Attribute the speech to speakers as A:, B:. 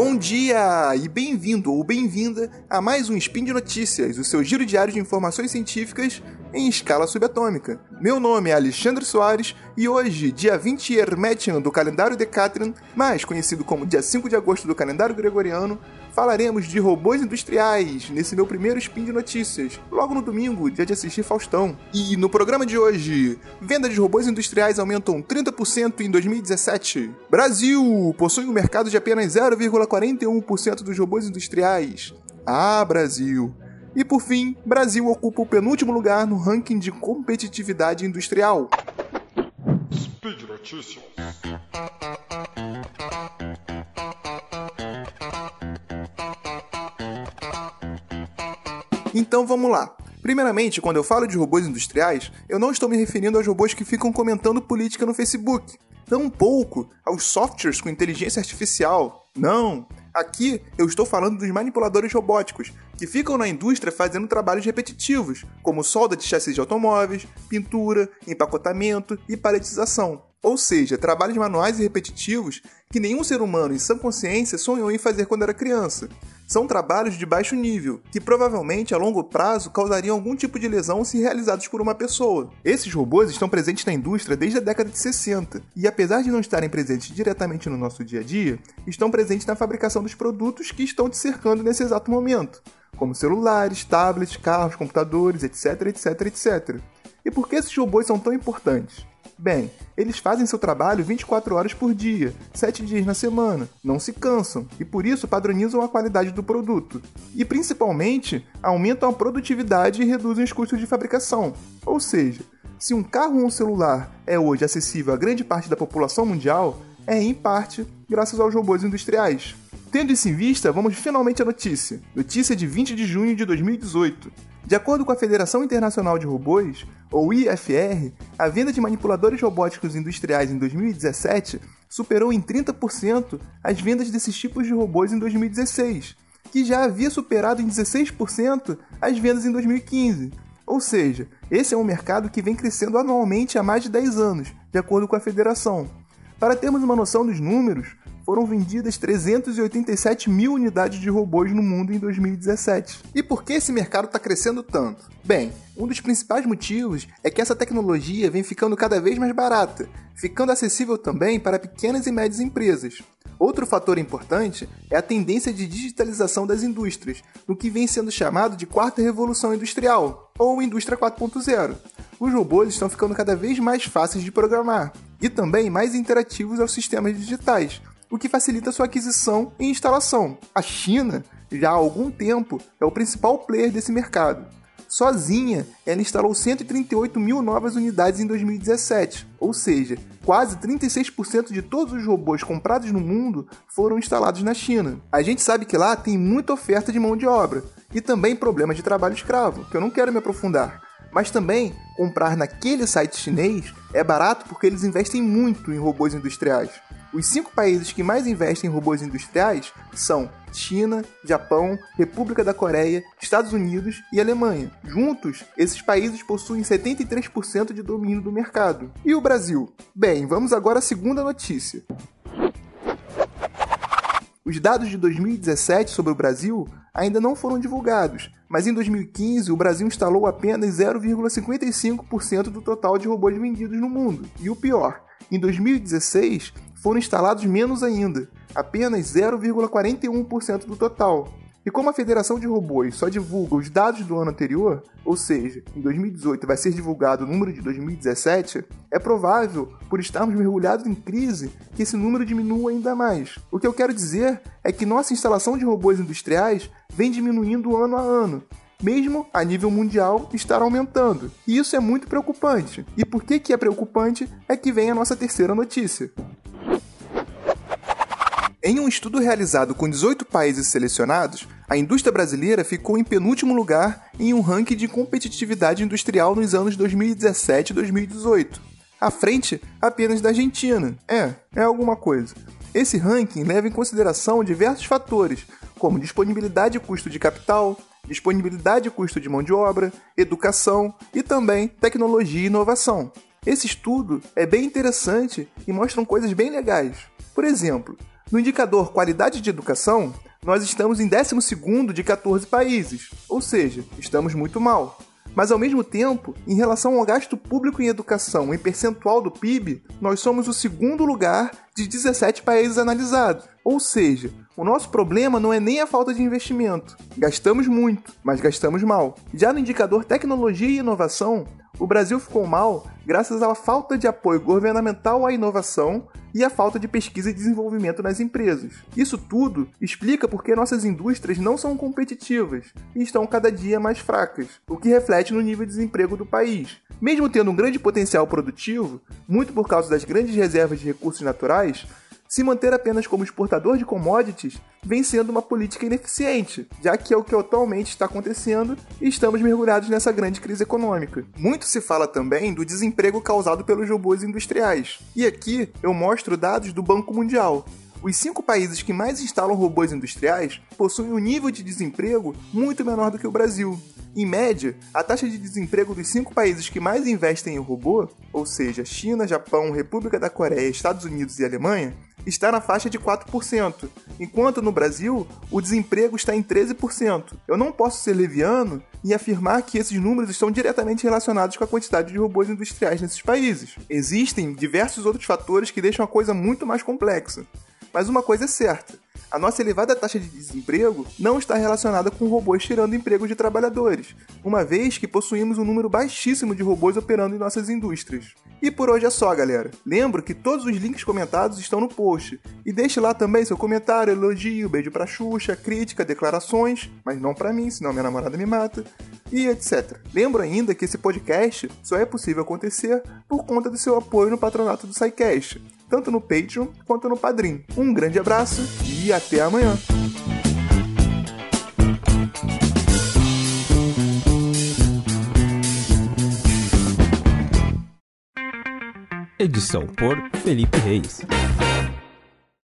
A: Bom dia e bem-vindo ou bem-vinda a mais um Spin de Notícias, o seu giro diário de informações científicas em escala subatômica. Meu nome é Alexandre Soares e hoje, dia 20 Hermetian do calendário Decatrian, mais conhecido como dia 5 de agosto do calendário gregoriano, falaremos de robôs industriais nesse meu primeiro spin de notícias, logo no domingo, dia de assistir Faustão. E no programa de hoje, venda de robôs industriais aumentam 30% em 2017. Brasil possui um mercado de apenas 0,41% dos robôs industriais. Ah, Brasil! E por fim, Brasil ocupa o penúltimo lugar no ranking de competitividade industrial. Speed Notícias. Então vamos lá. Primeiramente, quando eu falo de robôs industriais, eu não estou me referindo aos robôs que ficam comentando política no Facebook. Tampouco aos softwares com inteligência artificial. Não. Aqui eu estou falando dos manipuladores robóticos, que ficam na indústria fazendo trabalhos repetitivos, como solda de chassis de automóveis, pintura, empacotamento e paletização. Ou seja, trabalhos manuais e repetitivos que nenhum ser humano em sã consciência sonhou em fazer quando era criança. São trabalhos de baixo nível, que provavelmente a longo prazo causariam algum tipo de lesão se realizados por uma pessoa. Esses robôs estão presentes na indústria desde a década de 60, e apesar de não estarem presentes diretamente no nosso dia a dia, estão presentes na fabricação dos produtos que estão te cercando nesse exato momento, como celulares, tablets, carros, computadores, etc, etc, etc. E por que esses robôs são tão importantes? Bem, eles fazem seu trabalho 24 horas por dia, 7 dias na semana, não se cansam e por isso padronizam a qualidade do produto. E principalmente, aumentam a produtividade e reduzem os custos de fabricação. Ou seja, se um carro ou um celular é hoje acessível a grande parte da população mundial, é em parte graças aos robôs industriais. Tendo isso em vista, vamos finalmente à notícia. Notícia de 20 de junho de 2018. De acordo com a Federação Internacional de Robôs, ou IFR, a venda de manipuladores robóticos industriais em 2017 superou em 30% as vendas desses tipos de robôs em 2016, que já havia superado em 16% as vendas em 2015. Ou seja, esse é um mercado que vem crescendo anualmente há mais de 10 anos, de acordo com a federação. Para termos uma noção dos números, foram vendidas 387 mil unidades de robôs no mundo em 2017. E por que esse mercado está crescendo tanto? Bem, um dos principais motivos é que essa tecnologia vem ficando cada vez mais barata, ficando acessível também para pequenas e médias empresas. Outro fator importante é a tendência de digitalização das indústrias, no que vem sendo chamado de quarta revolução industrial, ou indústria 4.0. Os robôs estão ficando cada vez mais fáceis de programar e também mais interativos aos sistemas digitais, o que facilita sua aquisição e instalação. A China, já há algum tempo, é o principal player desse mercado. Sozinha, ela instalou 138 mil novas unidades em 2017, ou seja, quase 36% de todos os robôs comprados no mundo foram instalados na China. A gente sabe que lá tem muita oferta de mão de obra e também problemas de trabalho escravo, que eu não quero me aprofundar. Mas também comprar naquele site chinês é barato porque eles investem muito em robôs industriais. Os cinco países que mais investem em robôs industriais são China, Japão, República da Coreia, Estados Unidos e Alemanha. Juntos, esses países possuem 73% de domínio do mercado. E o Brasil? Bem, vamos agora à segunda notícia. Os dados de 2017 sobre o Brasil ainda não foram divulgados, mas em 2015 o Brasil instalou apenas 0,55% do total de robôs vendidos no mundo. E o pior, em 2016 foram instalados menos ainda, apenas 0,41% do total. E como a Federação de Robôs só divulga os dados do ano anterior, ou seja, em 2018 vai ser divulgado o número de 2017, é provável, por estarmos mergulhados em crise, que esse número diminua ainda mais. O que eu quero dizer é que nossa instalação de robôs industriais vem diminuindo ano a ano, mesmo a nível mundial estar aumentando. E isso é muito preocupante. E por que, que é preocupante é que vem a nossa terceira notícia. Em um estudo realizado com 18 países selecionados, a indústria brasileira ficou em penúltimo lugar em um ranking de competitividade industrial nos anos 2017 e 2018, à frente apenas da Argentina. É, é alguma coisa. Esse ranking leva em consideração diversos fatores, como disponibilidade e custo de capital, disponibilidade e custo de mão de obra, educação e também tecnologia e inovação. Esse estudo é bem interessante e mostra coisas bem legais. Por exemplo, No indicador qualidade de educação, nós estamos em 12 de 14 países, ou seja, estamos muito mal. Mas ao mesmo tempo, em relação ao gasto público em educação em percentual do PIB, nós somos o segundo lugar de 17 países analisados. Ou seja, o nosso problema não é nem a falta de investimento. Gastamos muito, mas gastamos mal. Já no indicador tecnologia e inovação, o Brasil ficou mal graças à falta de apoio governamental à inovação e à falta de pesquisa e desenvolvimento nas empresas. Isso tudo explica por que nossas indústrias não são competitivas e estão cada dia mais fracas, o que reflete no nível de desemprego do país. Mesmo tendo um grande potencial produtivo, muito por causa das grandes reservas de recursos naturais, se manter apenas como exportador de commodities vem sendo uma política ineficiente, já que é o que atualmente está acontecendo e estamos mergulhados nessa grande crise econômica. Muito se fala também do desemprego causado pelos robôs industriais. E aqui eu mostro dados do Banco Mundial, os cinco países que mais instalam robôs industriais possuem um nível de desemprego muito menor do que o Brasil. Em média, a taxa de desemprego dos cinco países que mais investem em robô, ou seja, China, Japão, República da Coreia, Estados Unidos e Alemanha, está na faixa de 4%, enquanto no Brasil o desemprego está em 13%. Eu não posso ser leviano e afirmar que esses números estão diretamente relacionados com a quantidade de robôs industriais nesses países. Existem diversos outros fatores que deixam a coisa muito mais complexa. Mas uma coisa é certa: a nossa elevada taxa de desemprego não está relacionada com robôs tirando empregos de trabalhadores, uma vez que possuímos um número baixíssimo de robôs operando em nossas indústrias. E por hoje é só, galera. Lembro que todos os links comentados estão no post. E deixe lá também seu comentário, elogio, beijo pra Xuxa, crítica, declarações, mas não para mim, senão minha namorada me mata, e etc. Lembro ainda que esse podcast só é possível acontecer por conta do seu apoio no patronato do SciCast tanto no Patreon quanto no Padrim. Um grande abraço e até amanhã!
B: Edição por Felipe Reis.